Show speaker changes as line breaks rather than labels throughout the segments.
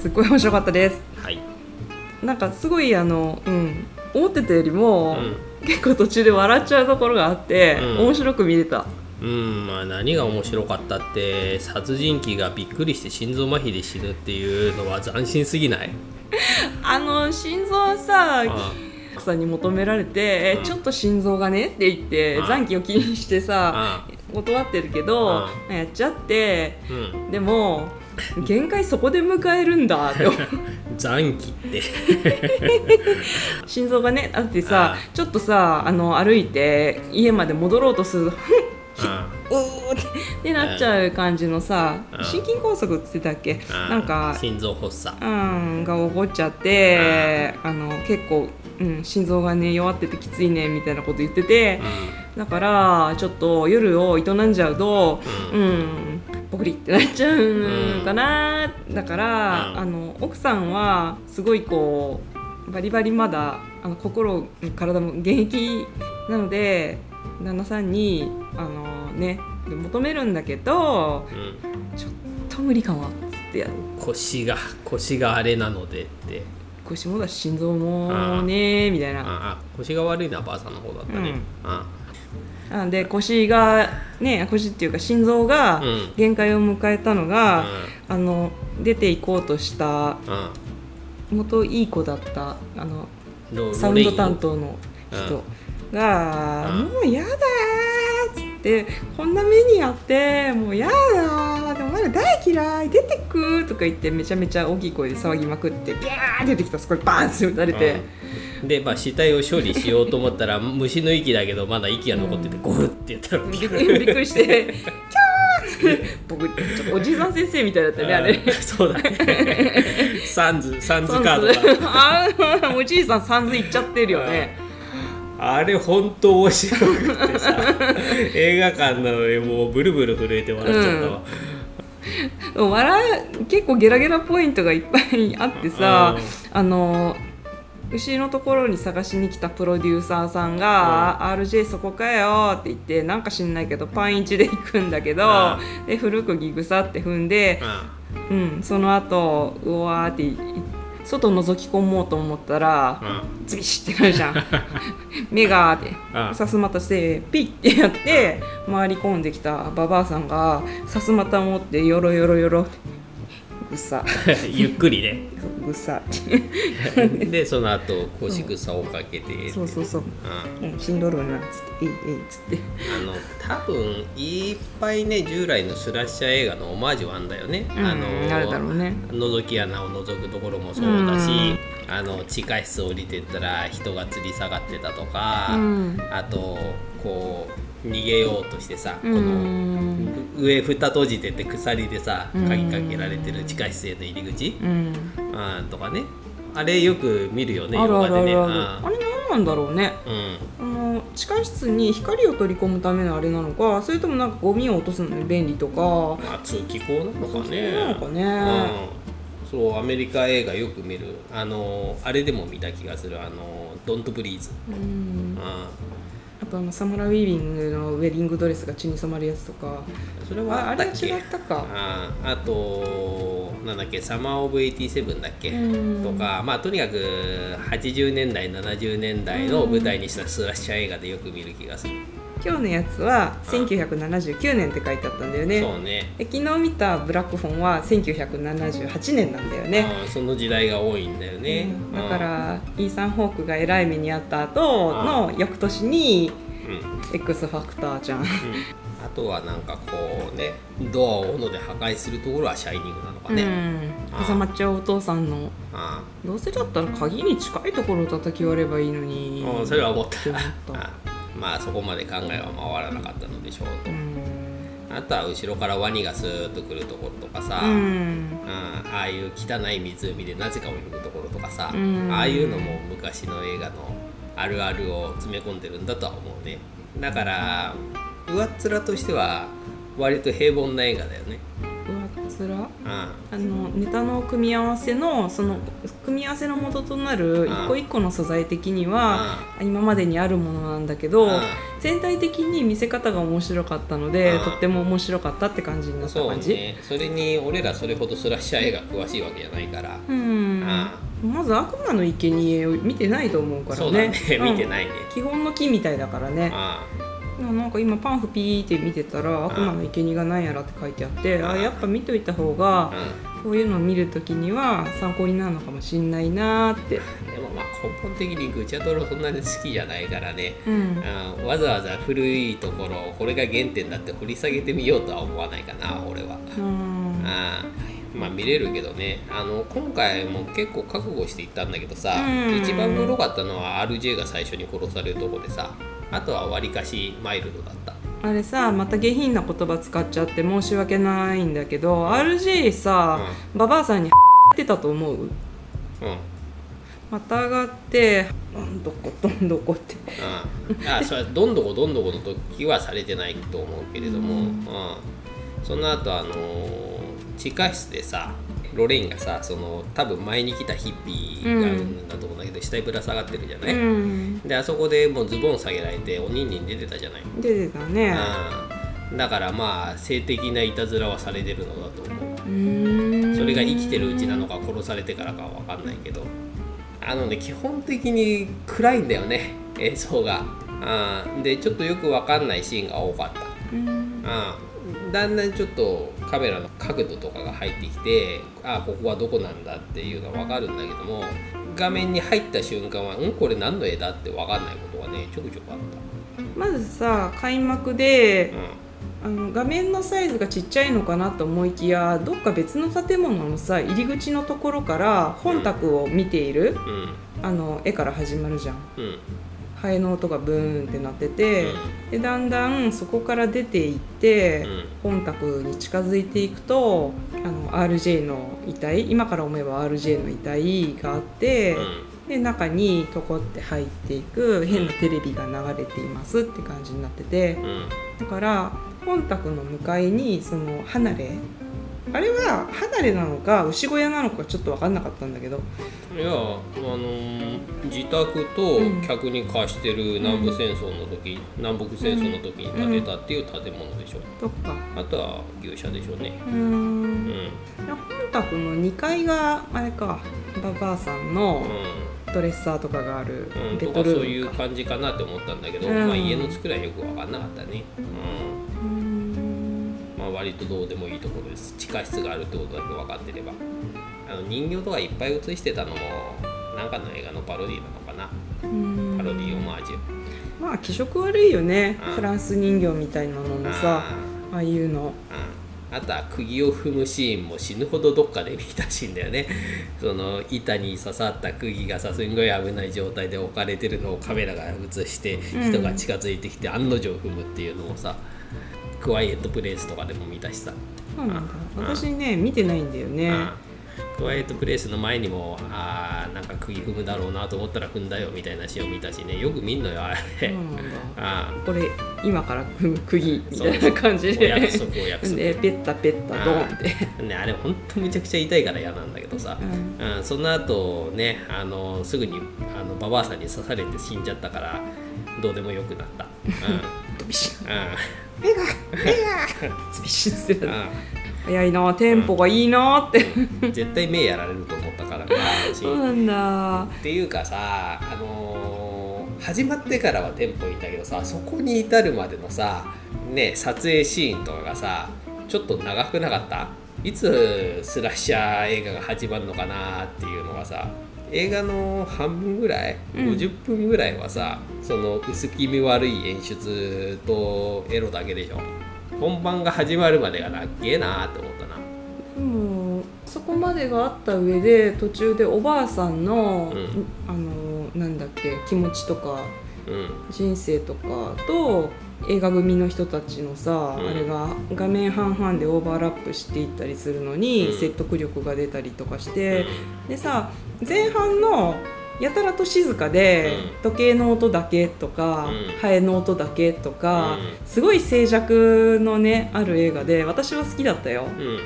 すっごい面白かったです。
はい。
なんかすごいあのうん思ってたよりも、
うん。
結構途中で笑っちゃうところがあって、
うん。
面白く見れた。
うん。まあ何が面白かったって殺人鬼がびっくりして心臓麻痺で死ぬっていうのは斬新すぎない？
あの心臓はさ
あ
奥さんに求められて、え
うん。
ちょっと心臓がねって言って
うん。
残機を気にしてさ
あ
断ってるけどやっちゃって
うん。
でも限界そこで迎えるんだ。って
残機って。
心臓がねだってさちょっとさあの歩いて家まで戻ろうとすると うーってなっちゃう感じのさ
うん
心筋梗塞って言ってたっけ？
あ
なんか
心臓発作。
うんが起こっちゃってあの結構、うん、心臓がね弱っててきついねみたいなこと言ってて。だからちょっと夜を営んじゃうと
う
うんんポクリってなっちゃうかな、だから、
うん。
あの奥さんはすごいこうバリバリまだあの心体も現役なので旦那さんにあのね求めるんだけど
うん。うん
ちょっと無理かもっつってやる。
腰が腰があれなのでって。
腰もだし心臓もねみたいな。
腰が悪いのはばあさんの方だったね、
うん。
あ
なんで腰がね腰っていうか心臓が
うん
限界を迎えたのが、
う
あの出ていこうとした
ん
元いい子だったあの
うん
サウンド担当の人が「
うん
もうやだ!」っつって「こんな目にあってもうやだでもまだ大嫌い出てく!」とか言ってめちゃめちゃ大きい声で騒ぎまくってビャー出てきたそこにバーンって撃たれて。
うんで、まあ、死体を処理しようと思ったら虫の息だけどまだ息が残っててゴフって言ったら
びっくりびっくりして「キャー!」って僕ちょっとおじいさん先生みたいだったねあれ。
うんそうだね サンズサンズカードが
あーおじいさんさんずいっちゃってるよね。
あれ本当面白くてさ 映画館なのにもうブルブル震えて笑っちゃったわ、
笑う結構ゲラゲラポイントがいっぱいあってさ、あの牛のところに探しに来たプロデューサーさんが「RJ そこかよ」って言ってなんか知んないけどパンイチで行くんだけど、で古くぎぐさって踏んで、うん、その後うわーってい外覗き込もうと思ったら、
うん。
ズビシってなるじゃん。目がーって
うん。
さすまたしてピッてやって回り込んできたババアさんがさすまた持ってよろよろよろってぐさ
ゆっくりね。
ぐさ
でその後腰草をかけて
そうそうそう。
うん「
うん、どるな」っつって「えいえい」っつって。
あの多分いっぱいね従来のスラッシャー映画のオマージュあんだよね、
うん
あの
あるだろうね。
覗き穴を覗くところもそうだし、あの地下室降りてったら人が吊り下がってたとか、
うん。
あとこう逃げようとしてさ、
うん。
この上蓋閉じてて鎖でさ
うん。
鍵かけられてる地下室への入り口、
うん。
あとかね。あれよく見るよね
あるあるあ
でね。
るあれ何なんだろうね。
うん。
あの地下室に光を取り込むためのあれなのかそれともなんかゴミを落とすのに便利とか。
まあ通気口なのかね。
そうなのかね。
うん、そうアメリカ映画よく見る。あのあれでも見た気がする。あの「ドントブリーズ」
うん。
うん
あとあのサムラ・ウィービングのウェディングドレスが血に染まるやつとか
それは
ああれは違ったか。
ああとなんだっけ「サマー・オブ・87」だっけ？
うん。
とかまあとにかく80年代70年代の舞台にしたスラッシャー映画でよく見る気がする、
今日のやつは1979年って書いてあったんだよね。
そうね。
え昨日見たブラックフォンは1978年なんだよね、
うんその時代が多いんだよね、
うん。だからイーサン・ホークがえらい目にあった後の翌年に
うん、うん
X ファクターじゃん。
あとはなんかこうねドアを斧で破壊するところはシャイニングなのかね、
うん。挟まっちゃうお父さんの
あ
どうせだったら鍵に近いところを叩き割ればいいのに。
あうんそれは思った。
思った。
あまあそこまで考えは回らなかったのでしょうと、
うん。
あとは後ろからワニがスーッと来るところとかさ、
うん。
うんああいう汚い湖でなぜか泳ぐところとかさ、
うん。
ああいうのも昔の映画のあるあるを詰め込んでるんだとは思うね。だから上っ面としては割と平凡な映画だよね
上っ面
うん。
あのネタの組み合わせのその組み合わせの元となる一個一個の素材的には今までにあるものなんだけど
うん。
全体的に見せ方が面白かったので
うん。
とっても面白かったって感じになった
そう
感じ
ね。それに俺らそれほどスラッシャー映画詳しいわけじゃないから、
うん。まず悪魔の生贄を見てないと思うからね。
そうだね。見て
い、
ないね、
うん基本の木みたいだからね。
あ
なんか今パンフピーって見てたら悪魔の生贄が何やらって書いてあってあやっぱ見といた方が
あ
こういうのを見るときには参考になるのかもしんないなーって。
うん、でもまあ根本的にグチャドロそんなに好きじゃないからね。
うん。
あわざわざ古いところこれが原点だって掘り下げてみようとは思わないかな俺は。
うん。
あまあ見れるけどね。あの今回も結構覚悟していったんだけどさ、
うん。
一番グロかったのは RJ が最初に殺されるとこでさあとはわりかしマイルドだった。
あれさまた下品な言葉使っちゃって申し訳ないんだけど RJ さ、ババアさんにってたと思う？
うん。うん
またがってどんどこどんどこって。
あそれはどんどこどんどこの時はされてないと思うけれども、
う
うんん。その後あのー地下室でさロレインがさその多分前に来たヒッピーがいるんだと思うんだけど、下にぶら下がってるじゃない、
うん。
であそこでもうズボン下げられておにんにん出てたじゃない、
出てたね。
うん。だからまあ性的ないたずらはされてるのだと思う。それが生きてるうちなのか殺されてからかは分かんないけど。あのね基本的に暗いんだよね映像が。うん。でちょっとよく分かんないシーンが多かった。
うん。
うん。だんだんちょっとカメラの角度とかが入ってきてあここはどこなんだっていうのは分かるんだけども画面に入った瞬間はんこれ何の絵だって分かんないことがねちょくちょくあっ
まずさ開幕で
た、うん。
あの画面のサイズがちっちゃいのかなと思いきやどっか別の建物のさ入り口のところから本宅を見ている、あの絵から始まるじゃん
うん。うん
ハエの音がブーンってなってて、でだんだんそこから出ていって、本宅に近づいていくとあの RJ の遺体今から思えば RJ の遺体があって、で中にとこって入っていく変なテレビが流れていますって感じになってて。だから本宅の向かいにその離れあれは離れなのか牛小屋なのかちょっと分かんなかったんだけど。
いやあのー自宅と客に貸してる南部戦争の時、南北戦争の時に建てたっていう建物でしょ
どっか。
あとは牛舎でしょうね。
うー
うん。ん
本宅の2階があれか。ババアさんのドレッサーとかがある
うん、うん、
ベッ
とかそういう感じかなって思ったんだけど、
うん。
まあ家の作りはよく分かんなかったね。うん。
うーん
まあ割とどうでもいいところです。地下室があるってことだけ分かってれば。あの人形とかいっぱい写してたのもなんかの映画のパロディなのかな。
うん。
パロディオマージュ。
まあ気色悪いよね。
うん。
フランス人形みたいなのもさ
あ
ああいうの。
ーうん。あとは釘を踏むシーンも死ぬほどどっかで見たシーンだよね。その板に刺さった釘がさすんごい危ない状態で置かれてるのをカメラが映して
うん。
人が近づいてきて案の定踏むっていうのをさクワイエットプレイスとかでも見たしさ。
そうなんだ。
うん。
私ね見てないんだよね。
うん。クワイエットプレイスの前にもあーなんか釘踏むだろうなと思ったら踏んだよみたいなシーンを見たしね。よく見んのよあれ、あ
これ今から組む釘みたいな感じ
お
で
約束お約束。
でペッタペッタドンって。
あねあれほんとめちゃくちゃ痛いから嫌なんだけどさ、
うん。
うん、その後ねあのすぐにあのババアさんに刺されて死んじゃったからどうでもよくなった。うんうん。
目が目が。ズビシッって
う
早いなテンポがいいなって。
ん、絶対目やられると思ったから
そうなんだ。
っていうかさあのー始まってからはテンポいいんだけどさそこに至るまでのさね撮影シーンとかがさちょっと長くなかった？いつスラッシャー映画が始まるのかなっていうのがさ映画の半分ぐらい、
うん。
50分ぐらいはさその薄気味悪い演出とエロだけでしょ？本番が始まるまでがなっげえなって思ったな。
でもそこまでがあった上で途中でおばあさんの、
うん。
あのなんだっけ気持ちとか
うん。
人生とかと映画組の人たちのさ、
うん。
あれが画面半々でオーバーラップしていったりするのに、
うん。
説得力が出たりとかして、でさ前半のやたらと静かで、
うん。
時計の音だけとか、
うん。
ハエの音だけとか、
うん。
すごい静寂のねある映画で私は好きだったよ。
うん。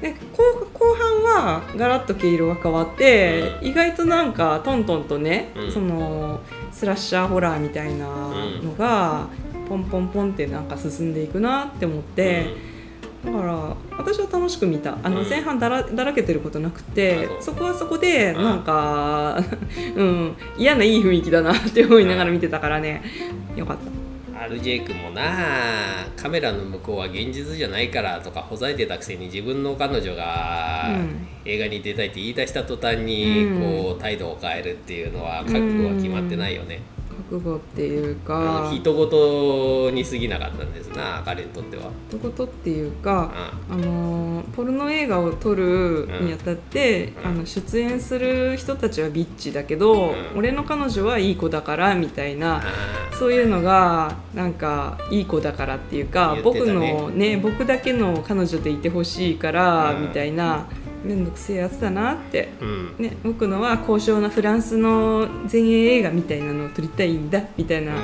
で後後半はガラッと毛色が変わって、意外となんかトントンとね、
うん。
そのスラッシャーホラーみたいなのが、ポンポンポンってなんか進んでいくなって思って、だから私は楽しく見た。あの
うん。
前半だらだらけてることなくて、
あそ
そこはそこで
うん。
なんか、うん、嫌ないい雰囲気だなって思いながら見てたからね。よかった。
うん RJ 君もなカメラの向こうは現実じゃないからとかほざいてたくせに自分の彼女が
うん。
映画に出たいって言い出した途端に
うん。
こう態度を変えるっていうのは覚悟は決まってないよね、
覚悟っていう
あ
か
の人事に過ぎなかったんですな彼にとっては、
一言っていうか、
う
あ。のーポルノ映画を撮るにあたって、
うん。
あの出演する人たちはビッチだけど、
うん。
俺の彼女はいい子だからみたいな、
あ
そういうのがなんかいい子だからっていうか、
ね。
僕のね僕だけの彼女でいてほしいから、
うん。
みたいな面倒くせえやつだなって。
うん。
ね、僕のは高尚なフランスの前衛映画みたいなのを撮りたいんだみたいな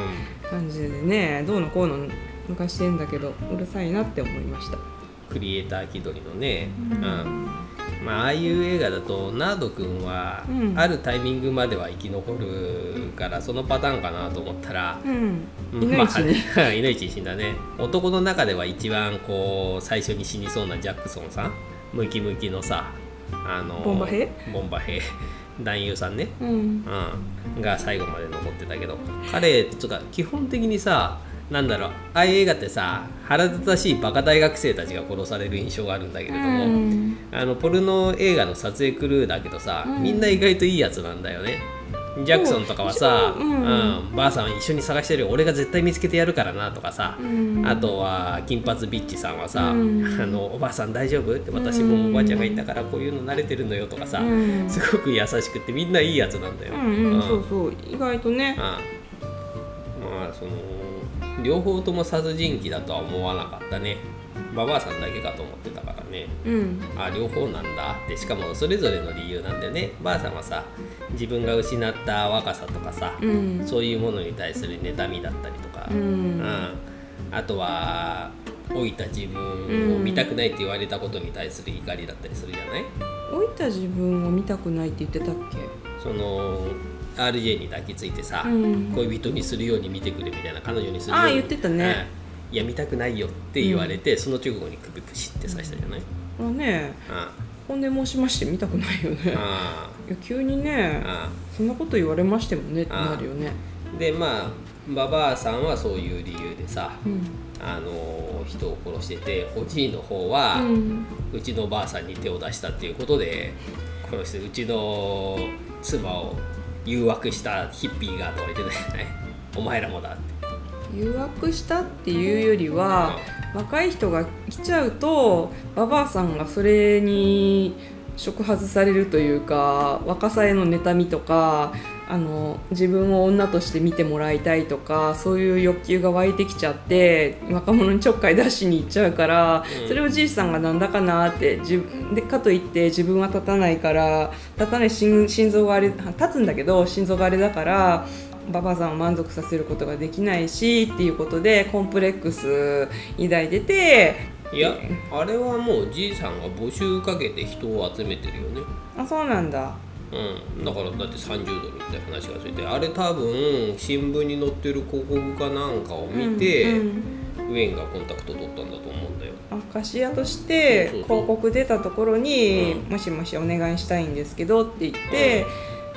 感じでねどうのこうの抜かしてんだけどうるさいなって思いました。
クリエイター気取りのね、
う
うん。まあああいう映画だとナード君は
うん。
あるタイミングまでは生き残るからそのパターンかなと思ったら、
うん、
まあ、いのいちに 死んだね。男の中では一番こう最初に死にそうなジャクソンさんムキムキのさあの
ボンバ兵
ボンバ兵 男優さんね、
うん。
うん、が最後まで残ってたけど。彼とか基本的にさなんだろうああいう映画ってさ腹立たしいバカ大学生たちが殺される印象があるんだけれども、
うん。
あのポルノ映画の撮影クルーだけどさ、
うん。
みんな意外といいやつなんだよねジャクソンとかはさ「
そううん。
うんばあさん一緒に探してるよ。俺が絶対見つけてやるからな」とかさ、
うん。
あとは金髪ビッチさんはさ「
うん。
あのおばあさん大丈夫?」って私もおばあちゃんが言ったからこういうの慣れてるのよとかさ、
うん。
すごく優しくてみんないいやつなんだよ。
うんうん、そうそう。意外とね。
うん。まあその両方とも殺人鬼だとは思わなかったねババアさんだけかと思ってたからね。
うん。
あ両方なんだ。ってしかもそれぞれの理由なんだよね。ばあさんはさ自分が失った若さとかさ、
うん。
そういうものに対する妬みだったりとか、
うん。
うん。あとは老いた自分を見たくないって言われたことに対する怒りだったりするじゃない、
老いた自分を見たくないって言ってたっけ？
その RJ に抱きついてさ、
うん。
恋人にするように見てくれみたいな彼女にするように。
ああ言ってたね、
うんいや見たくないよって言われて、その直後に首プシって刺したじゃない、
これね
あ
本音申しまして見たくないよね。
あ
いや急にね
あ
そんなこと言われましてもねってなるよね。
あでまあババアさんはそういう理由でさ
うん。
あの人を殺してておじいの方は、
う
うんちのばあさんに手を出したっていうことで殺してうちの妻を誘惑したヒッピーがとか言ってたじゃない？お前らもだって
誘惑したっていうよりは若い人が来ちゃうとババアさんがそれに触発されるというか若さへの妬みとかあの自分を女として見てもらいたいとかそういう欲求が湧いてきちゃって若者にちょっかい出しに行っちゃうから、
うん。
それをじいさんがなんだかなって自分でかといって自分は立たないから立たない心心臓があれ立つんだけど心臓があれだからババアさんを満足させることができないしっていうことでコンプレックス抱いてて
いやあれはもうじいさんが募集かけて人を集めてるよね。
あそうなんだ。
うん、だからだって30ドルって話がついてあれ多分新聞に載ってる広告かなんかを見て、
うんうん。
ウェインがコンタクト取ったんだと思うんだよ。
あ菓子屋として広告出たところに
うん「
もしもしお願いしたいんですけど」って言って、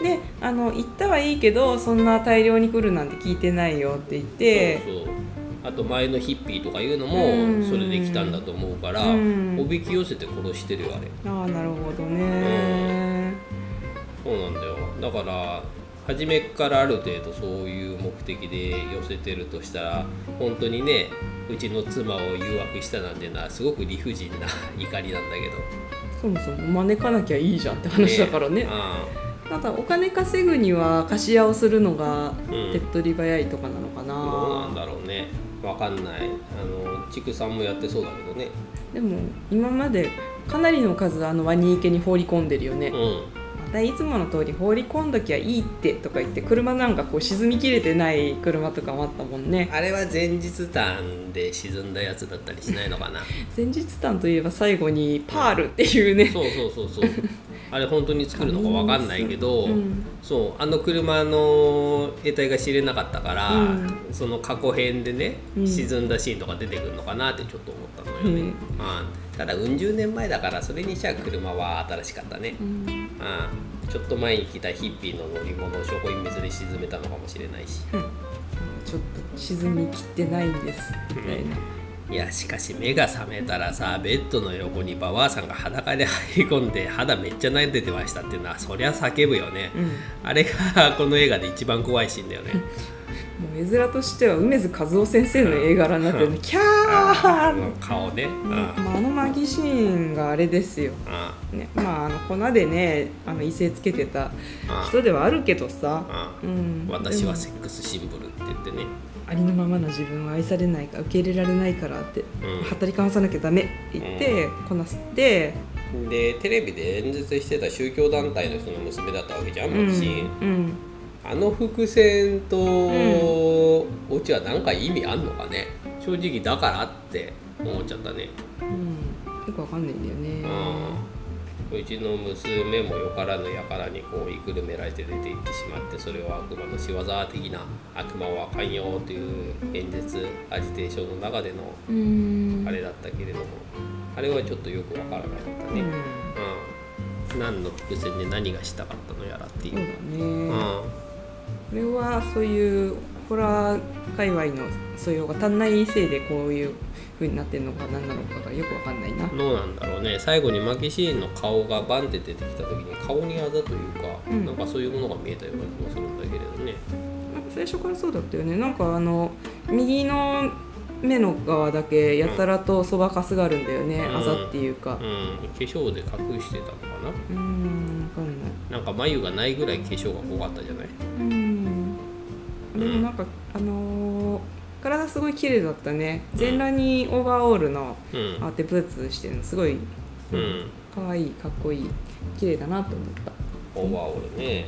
であの行ったはいいけどそんな大量に来るなんて聞いてないよって言って
そうそう。あと前のヒッピーとかいうの
うん。
もそれで来たんだと思うから、
うん。
おびき寄せて殺してるよあれ。
ああなるほどね。
そうなんだよ。だから初めっからある程度そういう目的で寄せてるとしたら本当にねうちの妻を誘惑したなんてのはすごく理不尽な 怒りなんだけど。
そもそも招かなきゃいいじゃんって話だからね。
あ
ただお金稼ぐには貸し屋をするのが
うん。
手っ取り早いとかなのかな、
あどうなんだろうね。わかんない。あの畜産もやってそうだけどね。
でも今までかなりの数あのワニ池に放り込んでるよね。
うん。
だいつもの通り放り込んどきゃいいってとか言って車なんかこう沈みきれてない車とかもあったもんね。
あれは前日談で沈んだやつだったりしないのかな。
前日談といえば最後にパールっていうね、
そうそうそうそう あれ本当に作るのか分かんないけど、
うん。
そうあの車の得体が知れなかったから、
うん。
その過去編でね、
うん。
沈んだシーンとか出てくるのかなってちょっと思ったのよね、
うん。
うん。ただうん十年前だからそれにしちゃ車は新しかったね、
うん。
うん。ちょっと前に来たヒッピーの乗り物を証拠隠滅で沈めたのかもしれないし。
ちょっと沈みきってないんですみたいな、
いやしかし目が覚めたらさベッドの横にババアさんが裸で入り込んで肌めっちゃ撫でてましたっていうのはそりゃ叫ぶよね、
うん。
あれがこの映画で一番怖いシーンだよね。
もう絵面としては梅津和夫先生の映画になってるねキャー！
あの顔ね、うん。
まあ、あのマギシーンがあれですよ、
うん。
ね、まああの粉でねあの威勢つけてた
うん。
人ではあるけどさ、
う
うんん、
私はセックスシンボルって言ってね
ありのままの自分は愛されないか受け入れられないからって、
うん。
はったりかわさなきゃダメって言って、粉吸って、
でテレビで演説してた宗教団体の人の娘だったわけじゃん
うん
マキシーン、
うん、
あの伏線とオチは何か意味あんのかね？正直だからって思っちゃったね。
うん、よくわかんないんだよね、
うん、うちの娘もよからぬやからにこういくるめられて出て行ってしまってそれは悪魔の仕業的な悪魔はあかんよという演説アジテーションの中での
うん。
あれだったけれどもあれはちょっとよくわからなかったね、
うん。
うん、何の伏線で何がしたかったのやらっていう、
そうだね、
うん。
これはそういうホラー界隈の素養が足んないせいでこういう風になってるのか何なのかがよくわかんないな、
どうなんだろうね。最後にマキシーンの顔がバンって出てきた時に顔にあざというか、
うん。
なんかそういうものが見えたような気もするんだけれどね。
なんか最初からそうだったよね。なんかあの右の目の側だけやたらとそばかすがあるんだよね、
うん。
あざっていうか。
うん。化粧で隠してたのか
うーんわかんない。
ななんか眉がないぐらい化粧が濃かったじゃない？
うんでもなんか、あのー体すごい綺麗だったね。全裸にオーバーオールの
うん。
あってブーツしてるのすごい
うん。
可愛いかっこいい綺麗だなと思った。
オーバーオールね。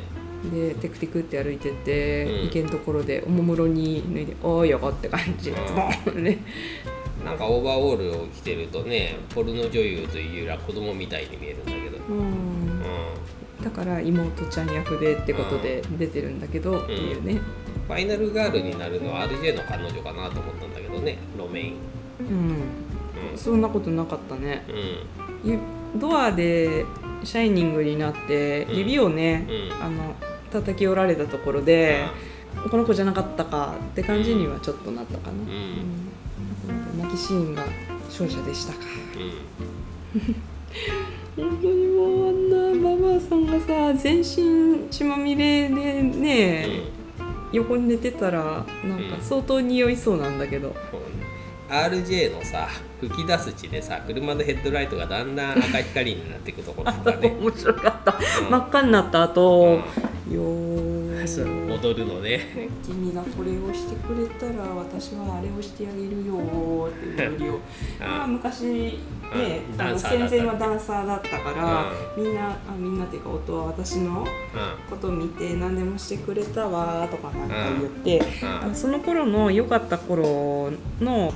でテクテクって歩いてて、
うん。
池のところでおもむろに脱いで「おーよ」って感じ。ズ
うん。
ボンね。
なんかオーバーオールを着てるとねポルノ女優というよりは子供みたいに見えるんだけど。
うん。
う
だから妹ちゃん役でってことで出てるんだけど、っていうね。
んファイナルガールになるのは RJ の彼女かなと思ったんだけどねロメイン。
うん。そんなことなかったね。
うん。
ゆドアでシャイニングになって
うん。
指をね、
うん。
あの叩き折られたところで、この子じゃなかったかって感じにはちょっとなったかな、
うん。
うん。泣きシーンが勝者でしたか。
うん。
本当にもうあんなババアさんがさ全身血まみれでね、横に寝てたらなんか相当匂いそうなんだけど、
RJ のさ吹き出す血でさ車のヘッドライトがだんだん赤光になっていくところとかね。
面白かった、
うん。
真っ赤になった後、
う
よ
んそう
ー
踊るのね。
君がこれをしてくれたら私はあれをしてあげるよっていう踊りを。まあ昔ね
うん
あの戦前はダンサーだったから、みんなあみんなっていうか夫は私のことを見て何でもしてくれたわとかなんか言って、
うん。
あのその頃の良かった頃の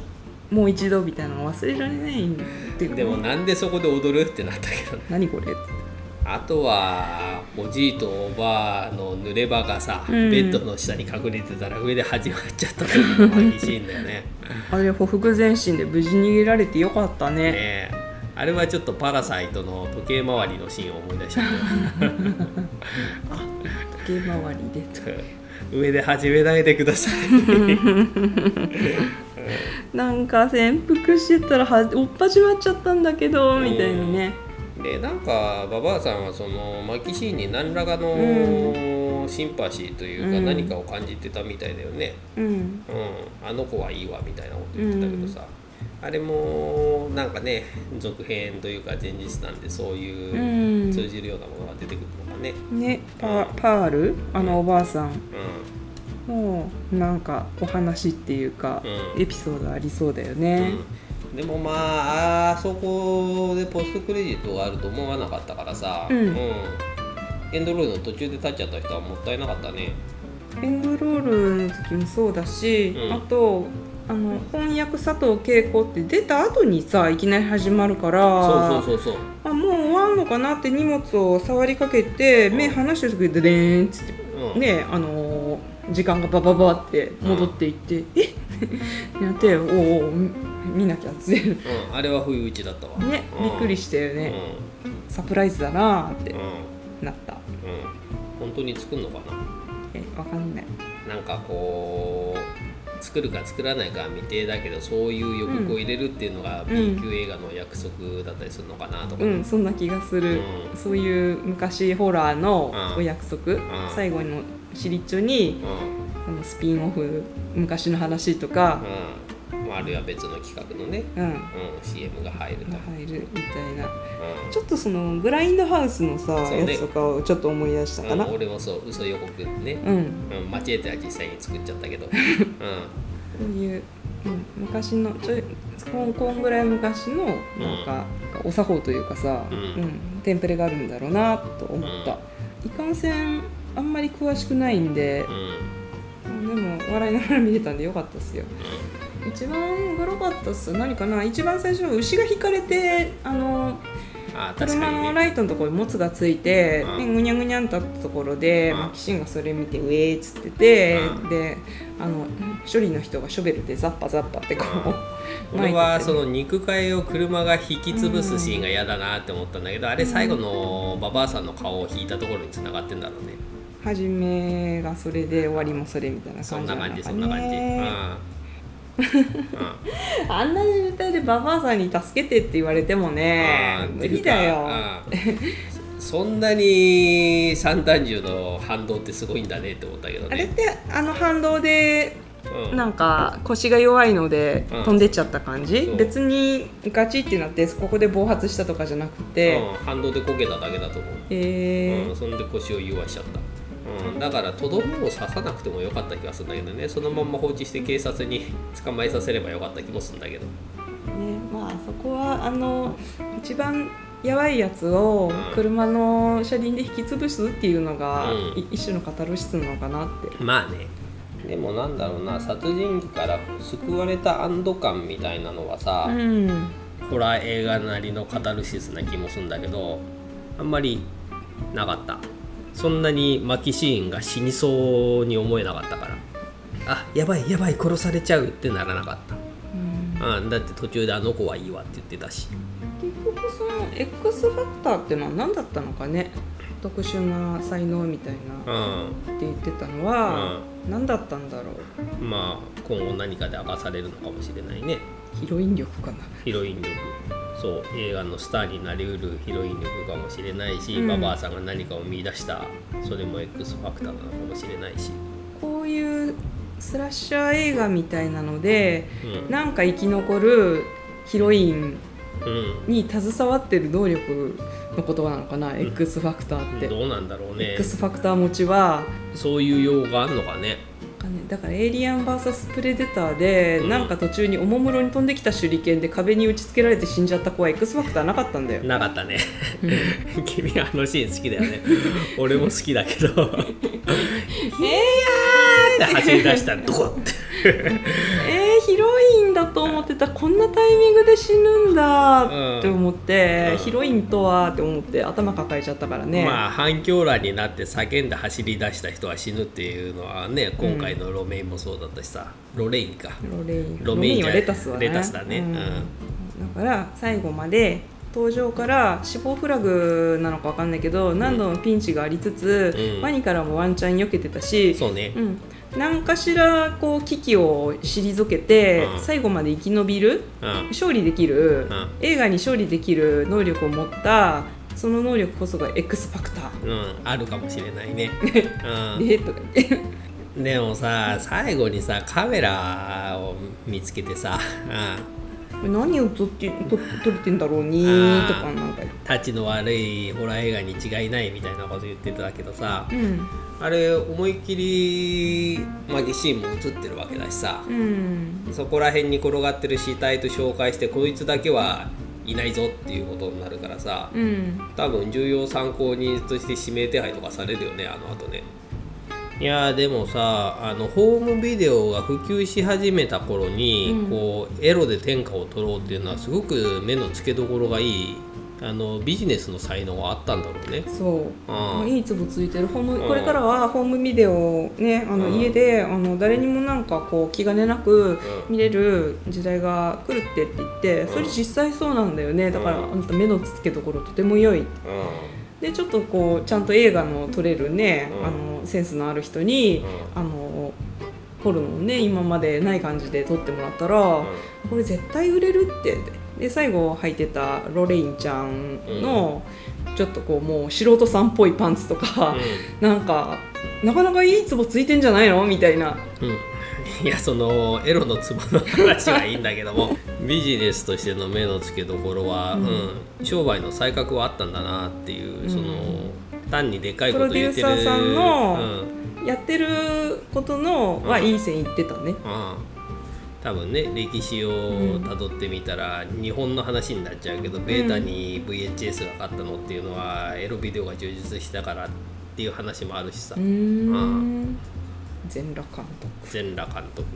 もう一度みたいなの忘れられないっていうか
でもなんでそこで踊るってなったけど。
何これ
あとはおじいとおばあの濡れ場がさ、
うん。
ベッドの下に隠れてたら上で始まっちゃった時の激しいんだよね。
あれほふ前進で無事逃げられてよかったね。
ねえ。あれはちょっとパラサイトの時計回りのシーンを思い出しちゃっ
時計回りで。
た上で始めないでください。
なんか潜伏してたらはおっ始まっちゃったんだけどみたいなね
でなんかババアさんはそのマキシーンに何らかのシンパシーというか
うん。
何かを感じてたみたいだよね、
うん。
うん、あの子はいいわみたいなこと言ってたけどさ、あれもなんかね続編というか前日なんでそういううん。通じるようなものが出てくるのかね。
ねパパール？あのおばあさん。
う
のなんかお話っていうか、
うん。
エピソードありそうだよ
ん
ね、
うん、でもまああそこでポストクレジットがあると思わなかったからさ、
うん。
エンドロールの途中で立っちゃった人はもったいなかったね。
エンドロールの時もそうだし、
うん。
あとあの翻訳佐藤恵子って出た後にさいきなり始まるから
そうそうそうそう。
あもう終わんのかなって荷物を触りかけて目離してる時ででーんっつって
うん。
ねあのー時間がバババって戻っていって、え？ってなっておうおう見なきゃっつって
うん、あれは不意打ちだったわ。
ねびっくりしたよね、サプライズだなーって
うん。うん
なった。
うん。本当に作るのかな？
えわかんない。
なんかこう作るか作らないかは未定だけどそういう予告を入れるっていうのが
うん。
B 級映画の約束だったりするのかなとか、
うんそんな気がする、
うん。
そういう昔ホラーの
うん。
お約束、
ん。
最後のシリッチョに
うん。
あのスピンオフ昔の話とか、
うんまあ、あるいは別の企画のね、
うん。
うん、CM が入ると、
入るみたいな。
うん。
ちょっとそのブラインドハウスのさ、
ね。
やつとかをちょっと思い出したかな。
うん俺もそう嘘予告ね、
うん、
うん、間違えては実際に作っちゃったけど、うん、
こういう、うん、昔のちょいここんぐらい昔のなんか、お作法というかさ、
うん。
テンプレがあるんだろうなと思った、いかんせんあんまり詳しくないんで
う、ん。
でも笑いながら見れたんでよかったっすよ一番グロかったっす。何かな？一番最初牛が引かれてあの
あ確か
車のライトのところにモツがついて、
うん。
でぐにゃぐにゃんとあったところで、
うん。
マキシンがそれ見て「ウェー」っつってて、
うん。
であの処理の人がショベルでザッパザッパってこう、
俺はその肉塊を車が引き潰すシーンが嫌だなって思ったんだけど、あれ最後のババアさんの顔を引いたところに繋がってんだろうね。
初めがそれで終わりもそれみたいな
そ
感じ
んな感じそんな感じ、うん
あんな状態でババアさんに助けてって言われてもね
うん。
無理だよ、
うん。そんなに散弾銃の反動ってすごいんだねって思ったけどね、
あれってあの反動で
うん、
なんか腰が弱いので
うん。
飛んでっちゃった感じ、
そう。
別にガチってなってここで暴発したとかじゃなくて、
うん、反動でこけただけだと思う、
え
うん、そんで腰を言わしちゃった、うん、だからとどめを刺さなくてもよかった気がするんだけどね。そのまんま放置して警察に 捕まえさせればよかった気もするんだけど。
ーね、まあそこはあの一番やばいやつを
うん。
車の車輪で引き潰すっていうのが、
うん。
い一種のカタルシスなのかなって。
まあね。でもなんだろうな殺人鬼から救われた安堵感みたいなのはさ、
うん。
ホラー映画なりのカタルシスな気もするんだけどあんまりなかったそんなにマキシーンが死にそうに思えなかったから。あやばいやばい殺されちゃうってならなかった、うん、だって途中であの子はいいわって言ってたし。
結局その X ファクターってのは何だったのかね。特殊な才能みたいな。
うん。
って言ってたのは、何だったんだろう。
まあ今後何かで明かされるのかもしれないね
ヒロイン力かな。
ヒロイン力。そう映画のスターになりうるヒロイン力かもしれないし、
うん。
ババアさんが何かを見出したそれも X ファクターなのかもしれないし、
こういうスラッシャー映画みたいなので
うん。
なんか生き残るヒロイン
うん。
に携わってる能力の言葉なのかな、X ファクターって、
どうなんだろうね。
X ファクター持ちは。
そういう用語があるのかね
かねだから「エイリアン VS プレデターで」
うん。
なんか途中におもむろに飛んできた手裏剣で壁に打ちつけられて死んじゃった子は X ファクターなかったんだよ。
なかったね。君あのシーン好きだよね。俺も好きだけど「えー!」って。走り出した。らドコッて
と思ってたこんなタイミングで死ぬんだって思って、
うん。
ヒロインとはって思って頭抱えちゃったからね、
まあ反響欄になって叫んで走り出した人は死ぬっていうのはね今回のロメインもそうだったしさ、ロレインか。
ロレイン。
ロメイン
はレタスはね。
レタスだね。
うん。
うん。
だから最後まで登場から死亡フラグなのかわかんないけど何度もピンチがありつつ、
うん。
ワニからもワンチャン避けてたし、
そうね。
うん、何かしらこう危機を退けて、
うん。
最後まで生き延びる
うん。
勝利できる、
うん。
映画に勝利できる能力を持ったその能力こそが X ファクター。
うん、あるかもしれないね、う
でとか
でもさ最後にさカメラを見つけてさ、うん、
何を撮って撮撮れてんだろうに
あー。
とかなんか
タチの悪いホラー映画に違いないみたいなこと言ってたけどさ。
うん。
あれ思いっきりマギシーンも映ってるわけだしさ。
うん。
そこら辺に転がってる死体と紹介してこいつだけはいいないぞっていうことになるからさ。
うん。
多分重要参考人として指名手配とかされるよねあの後ねいやーでもさあのホームビデオが普及し始めた頃に、
うん。
こうエロで天下を取ろうっていうのはすごく目の付けどころがいいあのビジネスの才能があったんだろうね。
そう。
うん。
いいツボついてる。ホーム
うん。
これからはホームビデオをねあの
うん。
家であの誰にもなんかこう気兼ねなく見れる時代が来るってって言ってそれ実際そうなんだよね。だから
うん。
あなた目の付けどころとても良い。
うん
でちょっとこうちゃんと映画の撮れるね
うん。
あのセンスのある人にあのポルノをね今までない感じで撮ってもらったらこれ絶対売れるって。で最後履いてたロレインちゃんのちょっとこうもう素人さんっぽいパンツとか、なんかなかなかいいツボついてんじゃないの？みたいな。
うんうんいやそのエロのツボの話はいいんだけども ビジネスとしての目の付けどころは、
うん。
うん商売の才覚はあったんだなっていう、
うん。
その単にでかいこと言ってる。
プロデューサーさんの
うん。
やってることのはいい線いってたね、
うん。多分ね歴史をたどってみたら、日本の話になっちゃうけどベータに VHS が勝ったのっていうのは、エロビデオが充実したからっていう話もあるしさ、
うーん全裸監督。
全裸監督。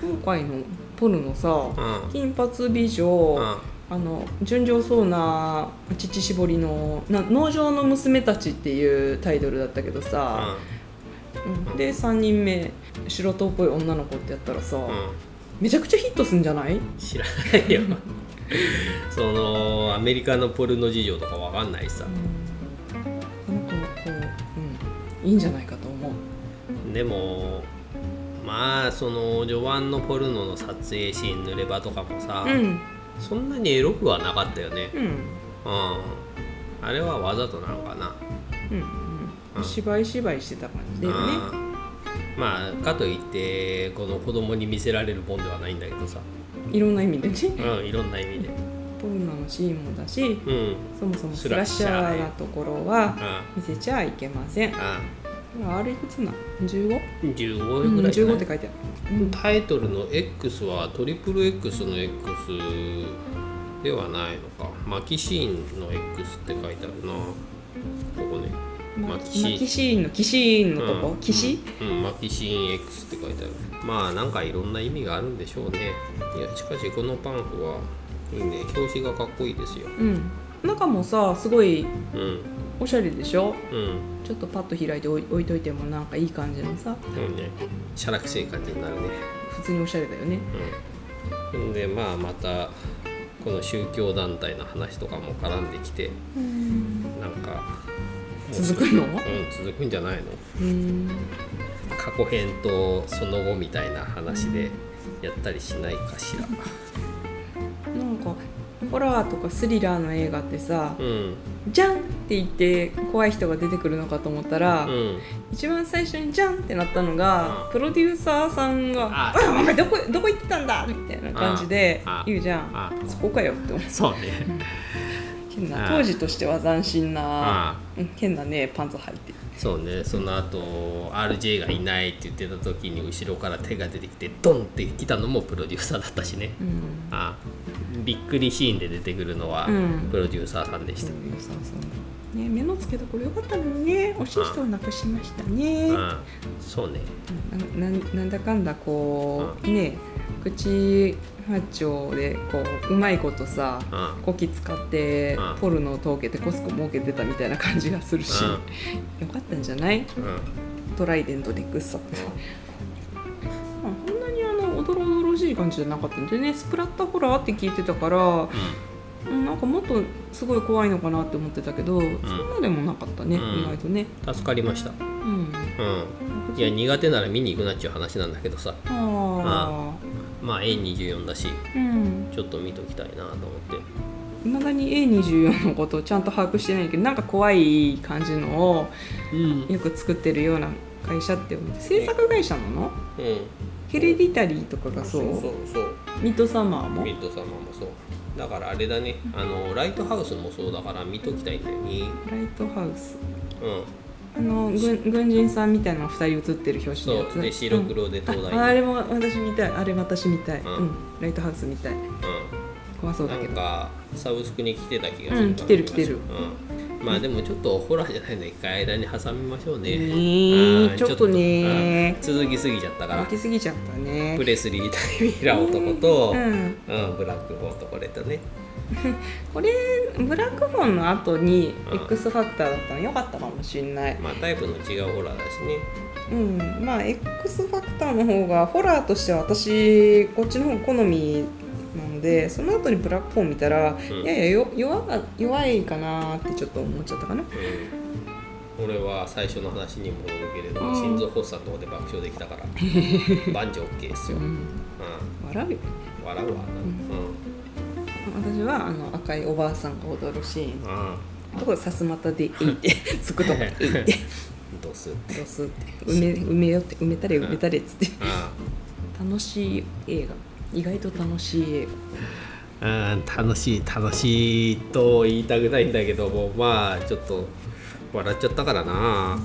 今回のポルノさ
うん「
金髪美女」
うん。
あの純情そうな乳搾りのな農場の娘たちっていうタイトルだったけどさ、うん。で3人目素人っぽい女の子ってやったらさ、
うん。うん
めちゃくちゃヒットすんじゃない？
知らないよ。そのアメリカのポルノ事情とかわかんないしさ。
なんかこう、うん、いいんじゃないかと
でもまあその序盤のポルノの撮影シーン濡れ場とかもさ、
うん。
そんなにエロくはなかったよね。
うん。
うん。あれはわざとなのかな。
うんうん。芝居芝居してた感じだよね。
うん。まあかといってこの子供に見せられるもんではないんだけどさ。
いろんな意味でね。
うんいろんな意味で。
ポルノのシーンもだし
うん。
そもそもス
スラッ
シ
シャー
なところは
う
見せちゃいけません。
ん
あれいくつな 15?
うん15
うん
ぐらいじゃない
？15って書いてある、うん。
タイトルの X はトリプル X の X ではないのか。マキシーンの X って書いてあるな。ここね。
ま
マキシ
マキシーンのキシーンのとこ、
うん。
キシ
うん。マキシーン X って書いてある。まあなんかいろんな意味があるんでしょうね。いやしかしこのパンフはいいね。表紙がかっこいいですよ。
うん。中もさすごい
うん
おしゃれでしょ？
うん。
ちょっとパッと開いて置い置いといてもなんかいい感じのさ。
うんね。しゃらくせえ感じになるね。
普通におしゃれだよね。
うん。でまあまたこの宗教団体の話とかも絡んできてなんか
続くの？
うん続くんじゃないの？
うん。
過去編とその後みたいな話でやったりしないかしら。
なんかホラーとかスリラーの映画ってさ
うん「
じゃん!」って言って怖い人が出てくるのかと思ったら、
うん。
一番最初に「じゃん!」ってなったのが、
うん。
プロデューサーさんが「
あ。
あお前どこどこ行ってたんだ!」みたいな感じで
あ。
言うじゃん。
あ。
そこかよって思う。
そうね。
変な。
あ。
当時としては斬新な
あ。
うん変なねパンツ履いて
そうねその後 RJ がいないって言ってた時に後ろから手が出てきてドンって来たのもプロデューサーだったしね。
うん。
あびっくりシーンで出てくるのは
うん。
プロデューサーさんでした、
そうそうそうね目の付けどころよかったのにね。惜しい人をなくしましたね。
うん、そうね。
なななんだかんだこうね口八丁でこううまいことさ
うん。
こき使って
うん。
ポルノを統けてコスコ儲けてたみたいな感じがするし
うん。
よかったんじゃない？
うん。
トライデントでグッサってまあそんなにあのおどろおどろしい感じじゃなかった。んでねスプラッタホラーって聞いてたからうん。なんかもっとすごい怖いのかなって思ってたけど、そんなでもなかったね、
うん。
意外とね。
うん、助かりました。
うん。
うん。いや苦手なら見に行くなっちゅう話なんだけどさ。
ああ
まあ A24 だし
うん。
ちょっと見ときたいなと思って。
いまだに A24 のことをちゃんと把握してないけどなんか怖い感じのを
うん。
よく作ってるような会社って思って制作会社なの？
うん
ヘレディタリーとかがそう
そうそう。
ミッドサマーも？
ミッドサマーもそう。だからあれだね。あのライトハウスもそうだから見ときたいんだよね。
ライトハウス。
うん
あの軍軍人さんみたいなの2人写ってる表紙のやつ
そうで白黒で東大に。
ああれも私見たい。あれ私見たい、
うん。
うん。ライトハウス見たい。
うん。
怖そうだけど。
なんかサブスクに来てた気がする
うん来てる来てる。
うん、まあでもちょっとホラーじゃないの一回間に挟みましょうね。
ねちょっとね。
うん続きすぎちゃったから。
大きすぎちゃったね。
プレスリー対ミラー男と、
うん。
うんブラックホーとこれとね。
これブラックホーンの後に
うん。
X ファクターだったのよかったかもしんない。
まあタイプの違うホラーだしね。
うん。まあ X ファクターの方がホラーとしては私こっちの方好みなのでその後にブラックホーン見たら、
ん。
いやいやよ弱が弱いかなってちょっと思っちゃったかな。
うん。俺は最初の話に戻るけれども、
うん。
心臓発作のとこで爆笑できたから 万事 OK ですよ、うん。
うん。笑うよ
笑うわ。な、
私はあの赤いおばあさんが踊るシーン。とこさすまたでいいってつくとこでいいって。
どうすって
どうすって。埋め埋めよって埋めたれ埋めたれっつって。
あ
楽しい映画意外と楽しい
うん楽しい楽しいと言いたくないんだけどもまあちょっと笑っちゃったからな。